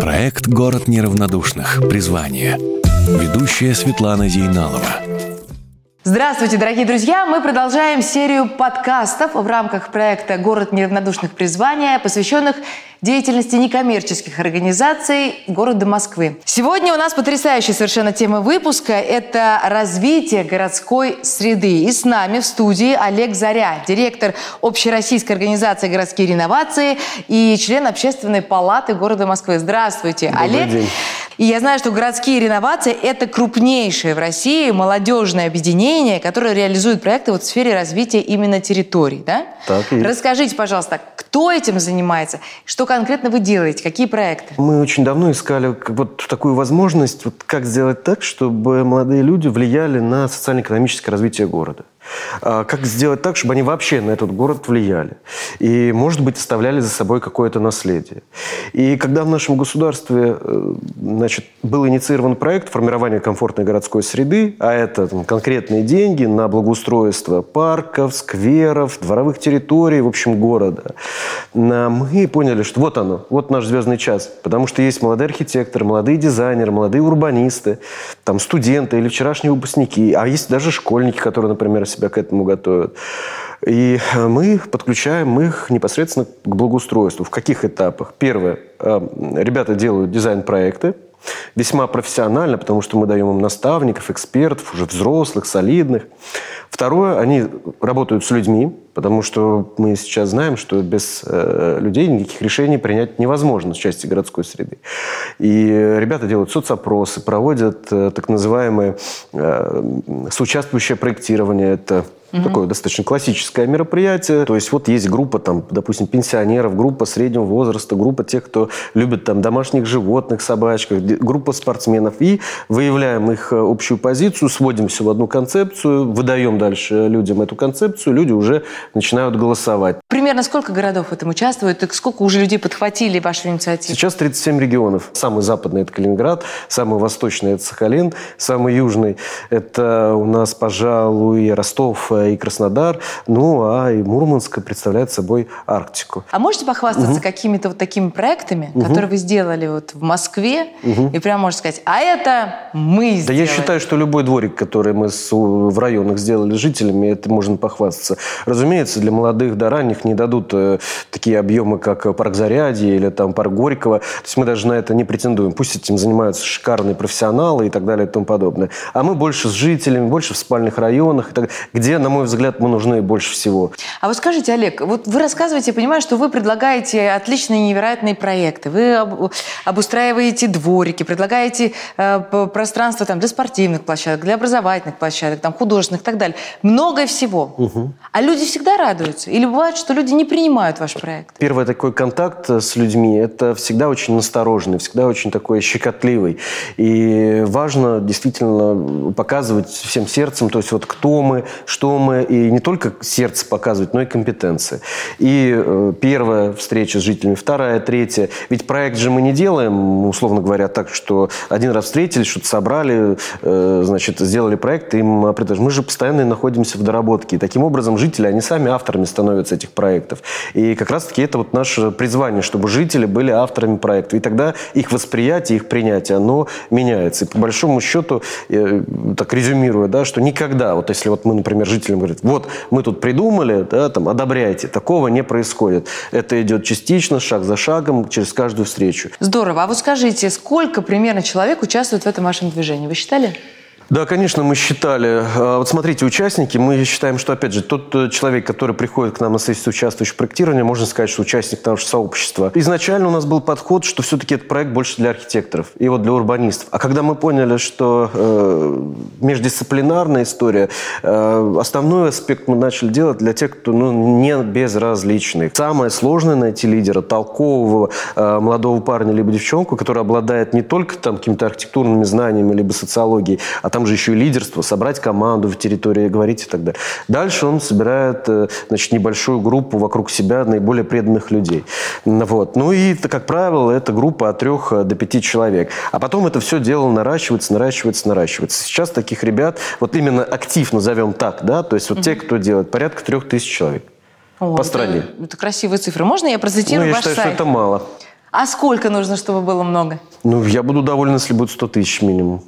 Проект «Город неравнодушных. Призвание». Ведущая Светлана Зейналова. Здравствуйте, дорогие друзья! Мы продолжаем серию подкастов в рамках проекта «Город неравнодушных призвания», посвященных деятельности некоммерческих организаций города Москвы. Сегодня у нас потрясающая совершенно тема выпуска – это развитие городской среды. И с нами в студии Олег Заря, директор Общероссийской организации «Городские реновации» и член Общественной палаты города Москвы. Здравствуйте, Добрый Олег. День. И я знаю, что городские реновации – это крупнейшее в России молодежное объединение, которое реализует проекты вот в сфере развития именно территорий. Да? Так и. Расскажите, пожалуйста, кто этим занимается? Что конкретно вы делаете? Какие проекты? Мы очень давно искали вот такую возможность, вот как сделать так, чтобы молодые люди влияли на социально-экономическое развитие города. А Как сделать так, чтобы они вообще на этот город влияли? И, может быть, оставляли за собой какое-то наследие. И когда в нашем государстве э, значит, был инициирован проект формирования комфортной городской среды, а это там, конкретные деньги на благоустройство парков, скверов, дворовых территорий, в общем, города, на- мы поняли, что вот оно, вот наш звездный час. Потому что есть молодые архитекторы, молодые дизайнеры, молодые урбанисты, там, студенты или вчерашние выпускники, а есть даже школьники, которые, например, себя к этому готовят. И мы подключаем их непосредственно к благоустройству. В каких этапах? Первое. э, Ребята делают дизайн-проекты, весьма профессионально, потому что мы даем им наставников, экспертов, уже взрослых, солидных. Второе, они работают с людьми, потому что мы сейчас знаем, что без э, людей никаких решений принять невозможно с части городской среды. И ребята делают соцопросы, проводят э, так называемое э, соучаствующее проектирование. Это Такое достаточно классическое мероприятие. То есть вот есть группа, там, допустим, пенсионеров, группа среднего возраста, группа тех, кто любит там, домашних животных, собачек, д- группа спортсменов. И выявляем их э, общую позицию, сводим все в одну концепцию, выдаем дальше людям эту концепцию, люди уже начинают голосовать. Примерно сколько городов в этом участвует? И сколько уже людей подхватили вашу инициативу? Сейчас 37 регионов. Самый западный – это Калининград, самый восточный – это Сахалин, самый южный – это у нас, пожалуй, Ростов и Краснодар, ну а и Мурманск представляет собой Арктику. А можете похвастаться какими-то вот такими проектами, которые вы сделали вот в Москве, и прям можно сказать, а это мы Да сделали? я считаю, что любой дворик, который мы с- в районах сделали жителями, это можно похвастаться. Разумеется, для молодых до ранних не дадут э, такие объемы, как парк Зарядье или там парк Горького. То есть мы даже на это не претендуем. Пусть этим занимаются шикарные профессионалы и так далее и тому подобное. А мы больше с жителями, больше в спальных районах, и так, где, на мой взгляд, мы нужны больше всего. А вот скажите, Олег, вот вы рассказываете, я понимаю, что вы предлагаете отличные, невероятные проекты. Вы об- обустраиваете дворики, предлагаете э, пространство там, для спортивных площадок, для образовательных площадок, там, художественных и так далее. Много всего. А люди всегда радуются? Или бывает, что люди не принимают ваш проект? Первый такой контакт э, с людьми – это всегда очень настороженный, всегда очень такой щекотливый. И важно действительно показывать всем сердцем, то есть вот кто мы, что мы, и не только сердце показывать, но и компетенции. И э, первая встреча с жителями, вторая, третья. Ведь проект же мы не делаем, условно говоря, так, что один раз встретились, что-то собрали, э, значит, сделали проект, и им предложили. Мы же постоянно находимся в доработке. И таким образом жители, они сами авторами становятся этих проектов. И как раз-таки это вот наше призвание, чтобы жители были авторами проекта. И тогда их восприятие, их принятие, оно меняется. И по большому счету, э, так резюмируя, да, что никогда, вот если вот мы, например, жителям говорим, вот мы тут придумали, да, там, одобряйте, такого не происходит. Это идет частично, шаг за шагом, через каждую встречу. Здорово. А вот скажите, сколько примерно человек участвует в этом вашем движении? Вы считали? Да, конечно, мы считали. А, Вот смотрите, участники, мы считаем, что, опять же, тот э, человек, который приходит к нам на сессию участвующего проектирования, можно сказать, что участник нашего сообщества. Изначально у нас был подход, что все-таки этот проект больше для архитекторов и вот для урбанистов. А когда мы поняли, что э, междисциплинарная история, э, основной аспект мы начали делать для тех, кто ну, не безразличный. Самое сложное найти лидера, толкового э, молодого парня либо девчонку, который обладает не только там какими-то архитектурными знаниями либо социологией, а там же еще и лидерство, собрать команду в территории, говорить и так далее. Дальше он собирает э, значит, небольшую группу вокруг себя наиболее преданных людей. Ну, Вот. Ну и, как правило, это группа от трех э, до пяти человек. А потом это все дело наращивается, наращивается, наращивается. Сейчас таких ребят, вот именно актив назовем так, да, то есть вот те, кто делает, порядка трех тысяч человек. О, по стране. Это, это красивые цифры. Можно я процитирую ну, я ваш считаю, сайт? что это мало. А сколько нужно, чтобы было много? Ну, я буду доволен, если будет 100 тысяч минимум.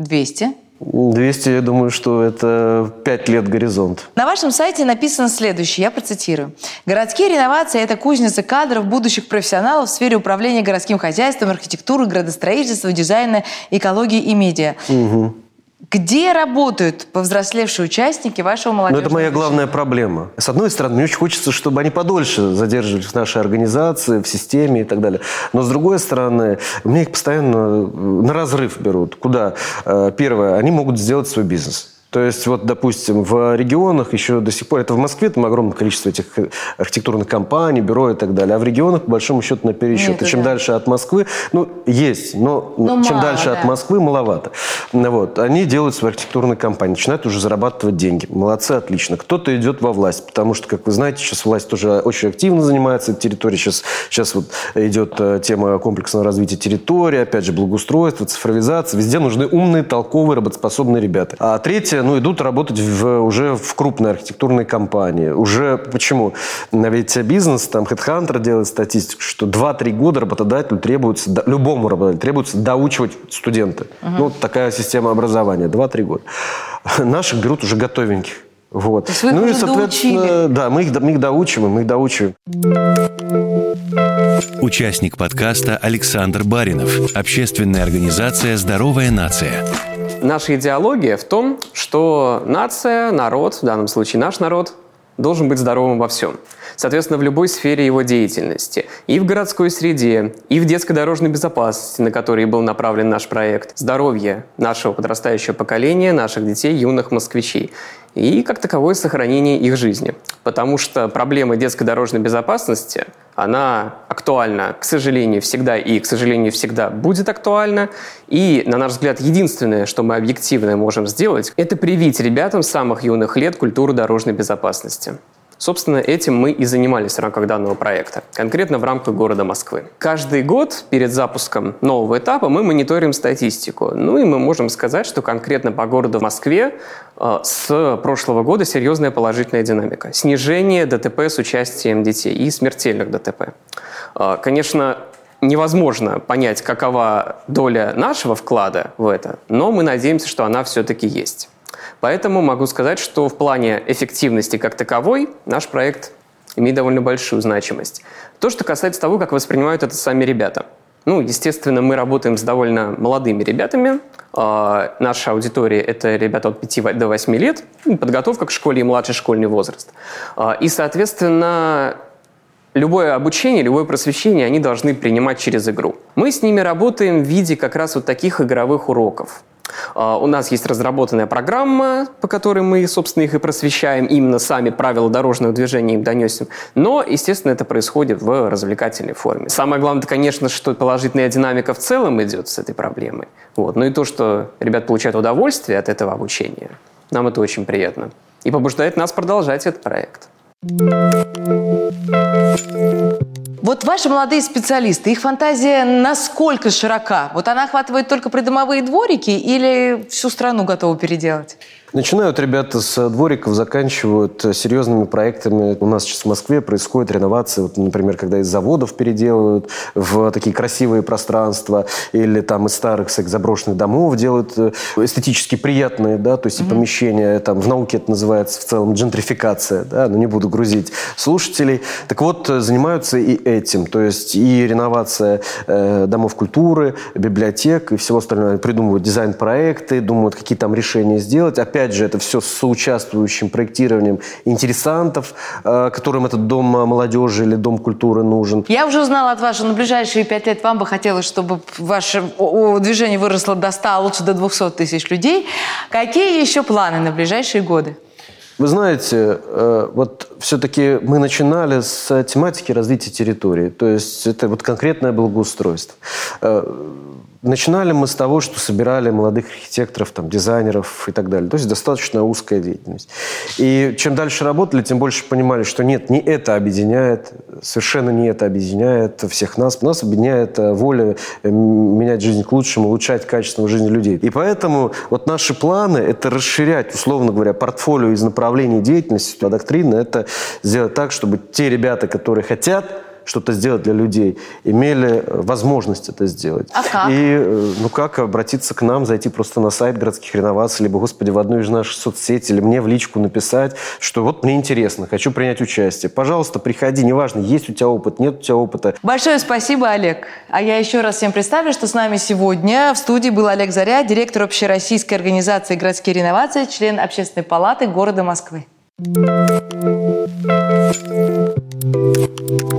200? 200, я думаю, что это 5 лет горизонт. На вашем сайте написано следующее, я процитирую. «Городские реновации – это кузница кадров будущих профессионалов в сфере управления городским хозяйством, архитектуры, градостроительства, дизайна, экологии и медиа». Угу. Где работают повзрослевшие участники вашего молодежного Ну, это моя главная проблема. С одной стороны, мне очень хочется, чтобы они подольше задерживались в нашей организации, в системе и так далее. Но с другой стороны, мне их постоянно на разрыв берут. Куда? Э, первое, они могут сделать свой бизнес. То есть, вот, допустим, в регионах еще до сих пор, это в Москве там огромное количество этих архитектурных компаний, бюро и так далее, а в регионах, по большому счету, на пересчет. Нет, и чем да. дальше от Москвы, ну, есть, но, но ну, чем мало, дальше да. от Москвы, маловато. Вот, они делают свои архитектурные компании, начинают уже зарабатывать деньги. Молодцы, отлично. Кто-то идет во власть, потому что, как вы знаете, сейчас власть тоже очень активно занимается территорией. Сейчас, сейчас вот идет э, тема комплексного развития территории, опять же, благоустройство, цифровизация. Везде нужны умные, толковые, работоспособные ребята. А третье, ну, идут работать в, уже в крупные архитектурные компании. Уже почему? Ведь бизнес, там, HeadHunter делает статистику, что 2-3 года работодателю требуется, любому работодателю требуется доучивать студенты. Угу. Ну, такая система образования. 2-3 года. Наших берут уже готовеньких. Вот. То есть вы ну и, соответственно, доучили. да, мы их, мы их доучиваем, мы их доучиваем. Участник подкаста Александр Баринов. Общественная организация «Здоровая нация». Наша идеология в том, что нация, народ, в данном случае наш народ, должен быть здоровым во всем. Соответственно, в любой сфере его деятельности. И в городской среде, и в детской дорожной безопасности, на которые был направлен наш проект. Здоровье нашего подрастающего поколения, наших детей, юных москвичей и, как таковое, сохранение их жизни. Потому что проблема детской дорожной безопасности, она актуальна, к сожалению, всегда и, к сожалению, всегда будет актуальна. И, на наш взгляд, единственное, что мы объективно можем сделать, это привить ребятам с самых юных лет культуру дорожной безопасности. Собственно, этим мы и занимались в рамках данного проекта, конкретно в рамках города Москвы. Каждый год перед запуском нового этапа мы мониторим статистику. Ну и мы можем сказать, что конкретно по городу Москве э, с прошлого года серьезная положительная динамика. Снижение ДТП с участием детей и смертельных ДТП. Э, конечно, невозможно понять, какова доля нашего вклада в это, но мы надеемся, что она все-таки есть. Поэтому могу сказать, что в плане эффективности как таковой наш проект имеет довольно большую значимость. То, что касается того, как воспринимают это сами ребята. Ну, естественно, мы работаем с довольно молодыми ребятами. Э, наша аудитория – это ребята от 5 до 8 лет. Ну, подготовка к школе и младший школьный возраст. Э, и, соответственно, любое обучение, любое просвещение они должны принимать через игру. Мы с ними работаем в виде как раз вот таких игровых уроков. А, у нас есть разработанная программа, по которой мы, собственно, их и просвещаем, именно сами правила дорожного движения им донесем. Но, естественно, это происходит в развлекательной форме. Самое главное, конечно, что положительная динамика в целом идет с этой проблемой. Вот. Ну и то, что ребят получают удовольствие от этого обучения, нам это очень приятно. И побуждает нас продолжать этот проект. Вот ваши молодые специалисты, их фантазия насколько широка? Вот она охватывает только придомовые дворики или всю страну готова переделать? Начинают ребята с двориков, заканчивают серьезными проектами. У нас сейчас в Москве происходит реновация, вот, например, когда из заводов переделывают в такие красивые пространства, или там из старых кстати, заброшенных домов делают э, эстетически приятные, да, то есть mm-hmm. и помещения, там в науке это называется в целом джентрификация, да, но не буду грузить слушателей. Так вот, занимаются и этим, то есть и реновация э, домов культуры, библиотек и всего остального. Придумывают дизайн-проекты, думают, какие там решения сделать. Опять же, это все с соучаствующим проектированием интересантов, э, которым этот дом молодежи или дом культуры нужен. Я уже узнала от вас, что на ближайшие пять лет вам бы хотелось, чтобы ваше движение выросло до 100, а лучше до 200 тысяч людей. Какие еще планы на ближайшие годы? Вы знаете, э, вот все-таки мы начинали с тематики развития территории, то есть это вот конкретное благоустройство. Начинали мы с того, что собирали молодых архитекторов, там, дизайнеров и так далее. То есть достаточно узкая деятельность. И чем дальше работали, тем больше понимали, что нет, не это объединяет, совершенно не это объединяет всех нас. Нас объединяет э, воля э, менять жизнь к лучшему, улучшать качество жизни людей. И поэтому вот наши планы – это расширять, условно говоря, портфолио из направлений деятельности. А доктрина – это сделать так, чтобы те ребята, которые хотят что-то сделать для людей, имели э, возможность это сделать. А как? И, э, ну как, обратиться к нам, зайти просто на сайт городских реноваций, либо, господи, в одну из наших соцсетей, или мне в личку написать, что вот мне интересно, хочу принять участие. Пожалуйста, приходи, неважно, есть у тебя опыт, нет у тебя опыта. Большое спасибо, Олег. А я еще раз всем представлю, что с нами сегодня в студии был Олег Заря, директор общероссийской организации «Городские реновации», член Общественной палаты города Москвы. Thank you.